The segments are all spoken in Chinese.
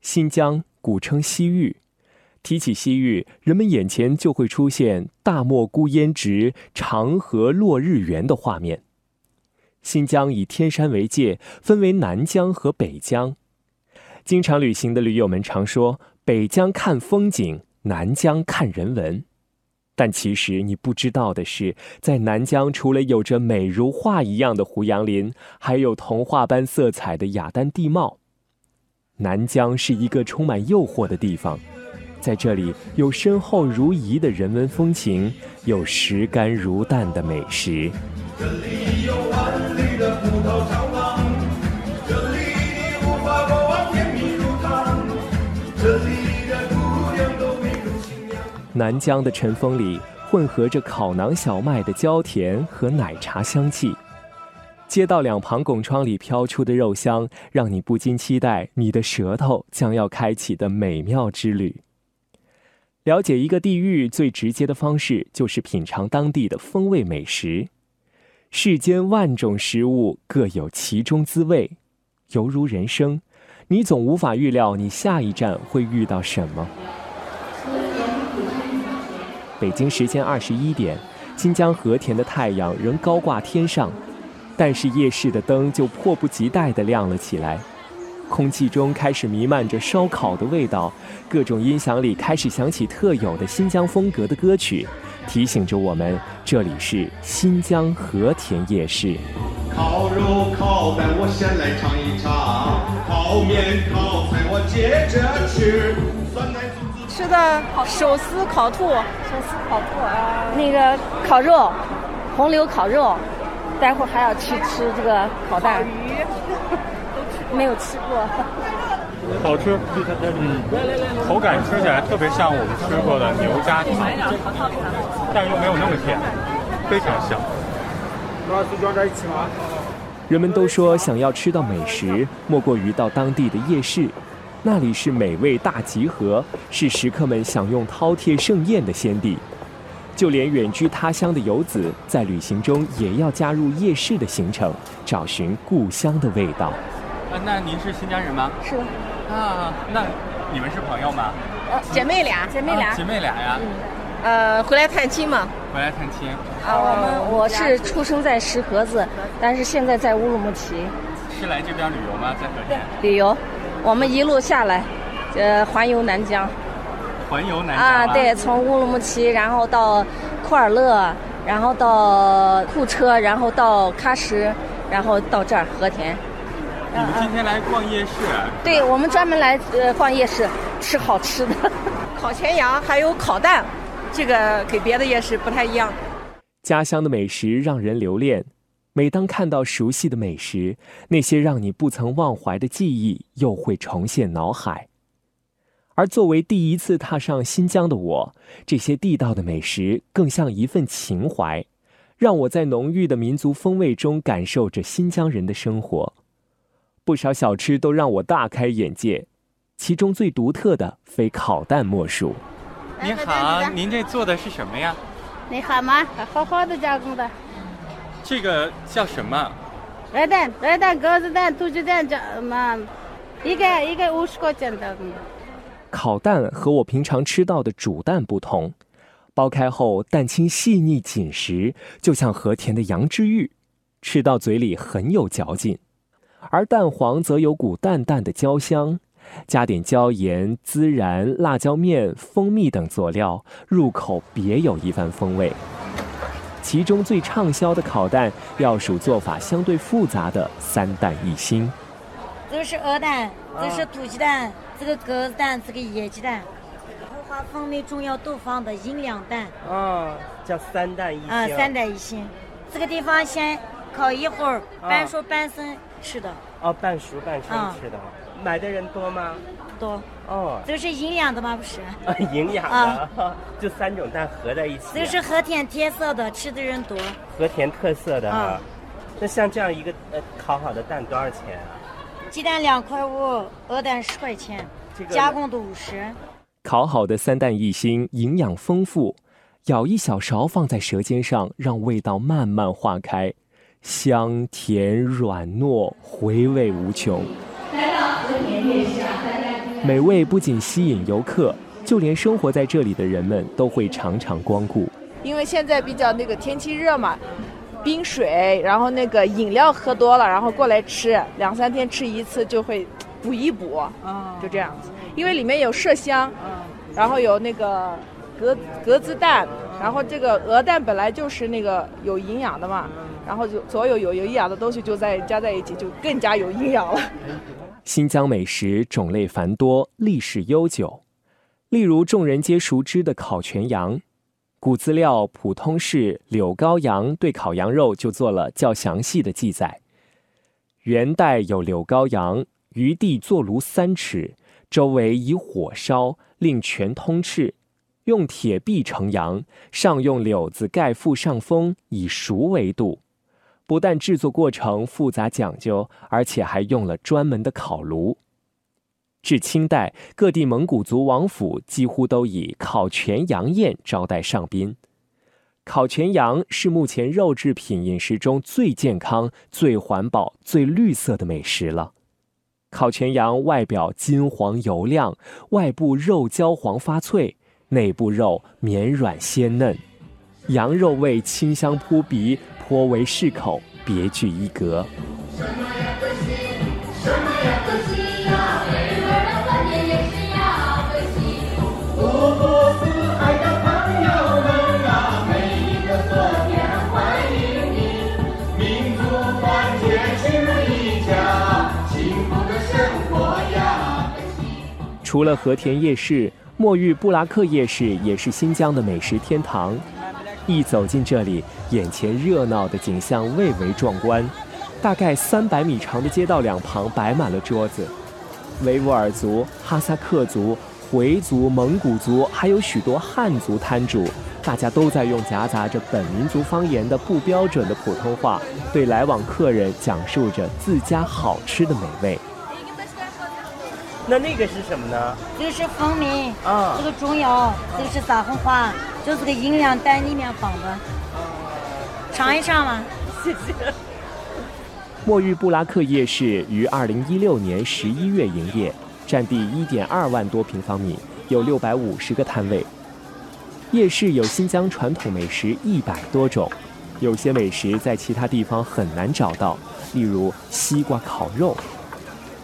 新疆古称西域，提起西域，人们眼前就会出现大漠孤烟直，长河落日圆的画面。新疆以天山为界，分为南疆和北疆。经常旅行的驴友们常说，北疆看风景，南疆看人文。但其实你不知道的是，在南疆除了有着美如画一样的胡杨林，还有童话般色彩的雅丹地貌。南疆是一个充满诱惑的地方，在这里有深厚如饴的人文风情，有食甘如淡的美食。这里有万里的葡萄长廊，这里的无法过往甜蜜如糖，这里的姑娘都美如新娘。南疆的晨风里混合着烤馕小麦的焦甜和奶茶香气。街道两旁拱窗里飘出的肉香，让你不禁期待你的舌头将要开启的美妙之旅。了解一个地域最直接的方式，就是品尝当地的风味美食。世间万种食物各有其中滋味，犹如人生，你总无法预料你下一站会遇到什么。北京时间二十一点，新疆和田的太阳仍高挂天上。但是夜市的灯就迫不及待地亮了起来，空气中开始弥漫着烧烤的味道，各种音响里开始响起特有的新疆风格的歌曲，提醒着我们这里是新疆和田夜市。烤肉烤蛋我先来尝一尝，烤面烤菜我接着吃，酸奶吃的手撕烤兔，手撕烤兔啊，那个烤肉，红柳烤肉。待会儿还要去吃这个烤蛋，鱼，没有吃过，好吃，嗯，口感吃起来特别像我们吃过的牛轧糖，但又没有那么甜，非常香。人们都说，想要吃到美食，莫过于到当地的夜市，那里是美味大集合，是食客们享用饕餮盛宴的先地。就连远居他乡的游子，在旅行中也要加入夜市的行程，找寻故乡的味道。啊，那您是新疆人吗？是的。啊，那你们是朋友吗？呃，姐妹俩，姐妹俩，姐妹俩呀。呃，回来探亲嘛。回来探亲。啊，我们我是出生在石河子，但是现在在乌鲁木齐。是来这边旅游吗？在和田。旅游，我们一路下来，呃，环游南疆。环游南疆啊，对，从乌鲁木齐，然后到库尔勒，然后到库车，然后到喀什，然后到这儿和田。你们今天来逛夜市？对，我们专门来呃逛夜市，吃好吃的，烤全羊，还有烤蛋，这个给别的夜市不太一样。家乡的美食让人留恋，每当看到熟悉的美食，那些让你不曾忘怀的记忆又会重现脑海。而作为第一次踏上新疆的我，这些地道的美食更像一份情怀，让我在浓郁的民族风味中感受着新疆人的生活。不少小吃都让我大开眼界，其中最独特的非烤蛋莫属。您好，您这做的是什么呀？你好吗？好好的加工的。这个叫什么？鹅蛋、鹅蛋、鸽子蛋、土鸡蛋，叫嘛？一个一个五十块钱的。烤蛋和我平常吃到的煮蛋不同，剥开后蛋清细腻紧实，就像和田的羊脂玉，吃到嘴里很有嚼劲；而蛋黄则有股淡淡的焦香，加点椒盐、孜然、辣椒面、蜂蜜等佐料，入口别有一番风味。其中最畅销的烤蛋，要数做法相对复杂的三蛋一星。这个是鹅蛋，这是土鸡蛋。这个鸽子蛋，这个野鸡蛋，后花蜂蜜中药都放的银两蛋。啊，叫三蛋一星。啊，三蛋一星。这个地方先烤一会儿，半熟半生吃的。哦，半熟半生吃的。买的人多吗？多。哦。这是营养的吗？不是。啊，营养的。就三种蛋合在一起。这是和田特色的，吃的人多。和田特色的啊。那像这样一个呃烤好的蛋多少钱啊？鸡蛋两块五，鹅蛋十块钱，加工的五十。烤好的三蛋一心，营养丰富，舀一小勺放在舌尖上，让味道慢慢化开，香甜软糯，回味无穷。来到和田夜市啊，大家。美味不仅吸引游客，就连生活在这里的人们都会常常光顾。因为现在比较那个天气热嘛，冰水，然后那个饮料喝多了，然后过来吃，两三天吃一次就会补一补，就这样子。因为里面有麝香，然后有那个格格子蛋，然后这个鹅蛋本来就是那个有营养的嘛，然后就所有有有营养的东西就在加在一起，就更加有营养了。新疆美食种类繁多，历史悠久，例如众人皆熟知的烤全羊。古资料《普通是柳高阳》对烤羊肉就做了较详细的记载。元代有柳高阳，余地坐炉三尺，周围以火烧，令全通赤，用铁壁成羊，上用柳子盖覆上风，以熟为度。不但制作过程复杂讲究，而且还用了专门的烤炉。至清代，各地蒙古族王府几乎都以烤全羊宴招待上宾。烤全羊是目前肉制品饮食中最健康、最环保、最绿色的美食了。烤全羊外表金黄油亮，外部肉焦黄发脆，内部肉绵软鲜嫩，羊肉味清香扑鼻，颇为适口，别具一格。除了和田夜市，墨玉布拉克夜市也是新疆的美食天堂。一走进这里，眼前热闹的景象蔚为壮观。大概三百米长的街道两旁摆满了桌子，维吾尔族、哈萨克族、回族、蒙古族，还有许多汉族摊主，大家都在用夹杂着本民族方言的不标准的普通话，对来往客人讲述着自家好吃的美味。那那个是什么呢？这个是蜂蜜，啊，这个中药，这个是撒红花，就是个营养袋里面放的。尝一尝嘛，谢谢。墨玉布拉克夜市于二零一六年十一月营业，占地一点二万多平方米，有六百五十个摊位。夜市有新疆传统美食一百多种，有些美食在其他地方很难找到，例如西瓜烤肉。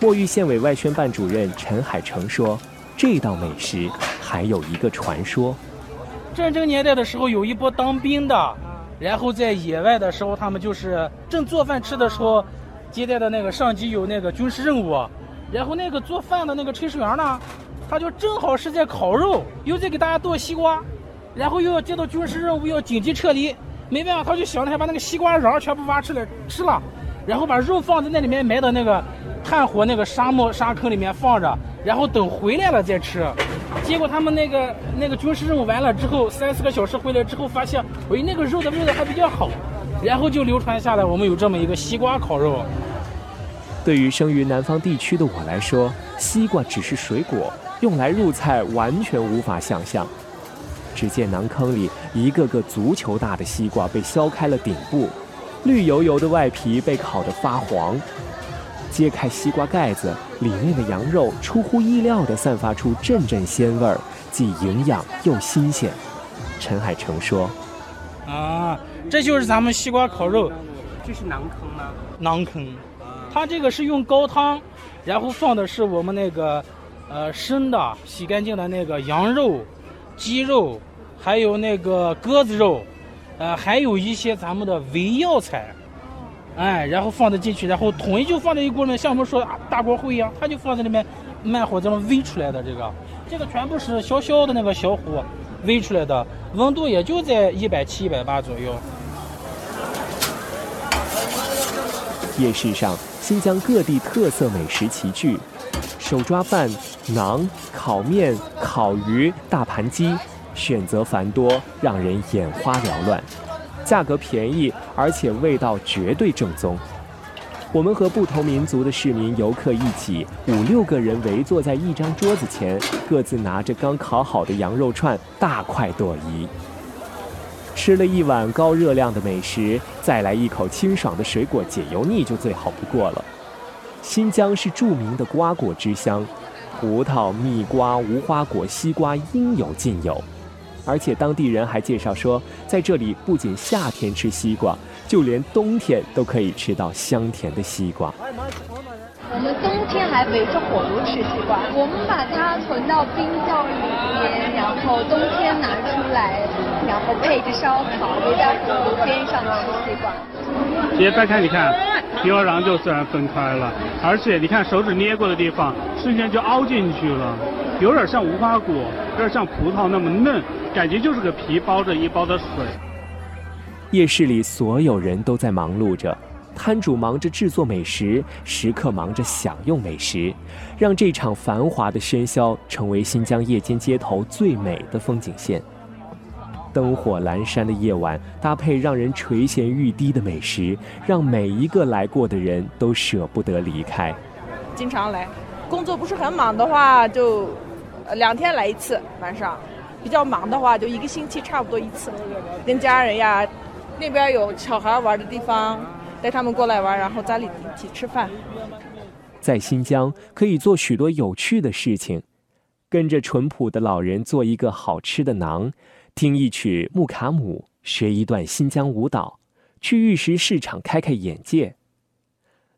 墨玉县委外宣办主任陈海成说：“这道美食还有一个传说。战争年代的时候，有一波当兵的，然后在野外的时候，他们就是正做饭吃的时候，接待的那个上级有那个军事任务，然后那个做饭的那个炊事员呢，他就正好是在烤肉，又在给大家剁西瓜，然后又要接到军事任务，要紧急撤离，没办法，他就想着还把那个西瓜瓤全部挖出来吃了，然后把肉放在那里面埋到那个。”炭火那个沙漠沙坑里面放着，然后等回来了再吃。结果他们那个那个军事任务完了之后，三四个小时回来之后，发现，喂，那个肉的味道还比较好，然后就流传下来，我们有这么一个西瓜烤肉。对于生于南方地区的我来说，西瓜只是水果，用来入菜完全无法想象。只见馕坑里一个个足球大的西瓜被削开了顶部，绿油油的外皮被烤得发黄。揭开西瓜盖子，里面的羊肉出乎意料地散发出阵阵鲜味儿，既营养又新鲜。陈海成说：“啊，这就是咱们西瓜烤肉，这是馕坑吗？馕坑，它这个是用高汤，然后放的是我们那个，呃，生的洗干净的那个羊肉、鸡肉，还有那个鸽子肉，呃，还有一些咱们的伪药材。”哎，然后放的进去，然后统一就放在一锅里面，像我们说大锅烩一样，它就放在里面，慢火这么煨出来的。这个，这个全部是小小的那个小火煨出来的，温度也就在一百七、一百八左右。夜市上，新疆各地特色美食齐聚，手抓饭、馕、烤面、烤鱼、大盘鸡，选择繁多，让人眼花缭乱。价格便宜，而且味道绝对正宗。我们和不同民族的市民游客一起，五六个人围坐在一张桌子前，各自拿着刚烤好的羊肉串，大快朵颐。吃了一碗高热量的美食，再来一口清爽的水果解油腻就最好不过了。新疆是著名的瓜果之乡，葡萄、蜜瓜、无花果、西瓜应有尽有。而且当地人还介绍说，在这里不仅夏天吃西瓜，就连冬天都可以吃到香甜的西瓜。我们冬天还围着火炉吃西瓜，我们把它存到冰窖里面，然后冬天拿出来，然后配着烧烤，围在火炉边上吃西瓜。姐再看，你看皮和瓤就自然分开了，而且你看手指捏过的地方，瞬间就凹进去了，有点像无花果，有点像葡萄那么嫩。感觉就是个皮包着一包的水。夜市里所有人都在忙碌着，摊主忙着制作美食，食客忙着享用美食，让这场繁华的喧嚣成为新疆夜间街头最美的风景线。灯火阑珊的夜晚，搭配让人垂涎欲滴的美食，让每一个来过的人都舍不得离开。经常来，工作不是很忙的话，就两天来一次晚上。比较忙的话，就一个星期差不多一次，跟家人呀，那边有小孩玩的地方，带他们过来玩，然后家里一起吃饭。在新疆可以做许多有趣的事情，跟着淳朴的老人做一个好吃的馕，听一曲木卡姆，学一段新疆舞蹈，去玉石市场开开眼界。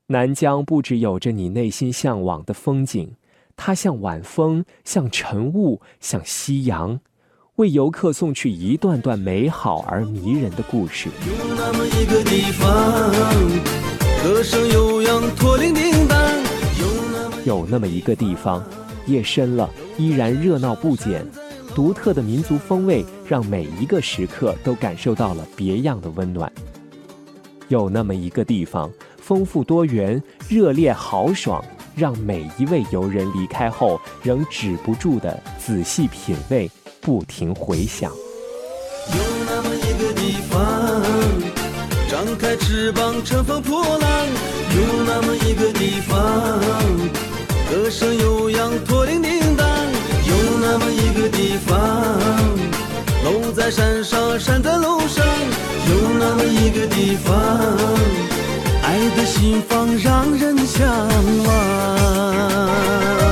南疆不只有着你内心向往的风景，它像晚风，像晨雾，像夕阳。为游客送去一段段美好而迷人的故事。有那么一个地方，歌声悠扬，驼铃叮当。有那么一个地方，夜深了依然热闹不减，独特的民族风味让每一个时刻都感受到了别样的温暖。有那么一个地方，丰富多元，热烈豪爽，让每一位游人离开后仍止不住的仔细品味。不停回想。有那么一个地方，张开翅膀乘风破浪；有那么一个地方，歌声悠扬驼铃叮；那么一个地方，楼在山上山在楼上；有那么一个地方，爱的心房让人向往。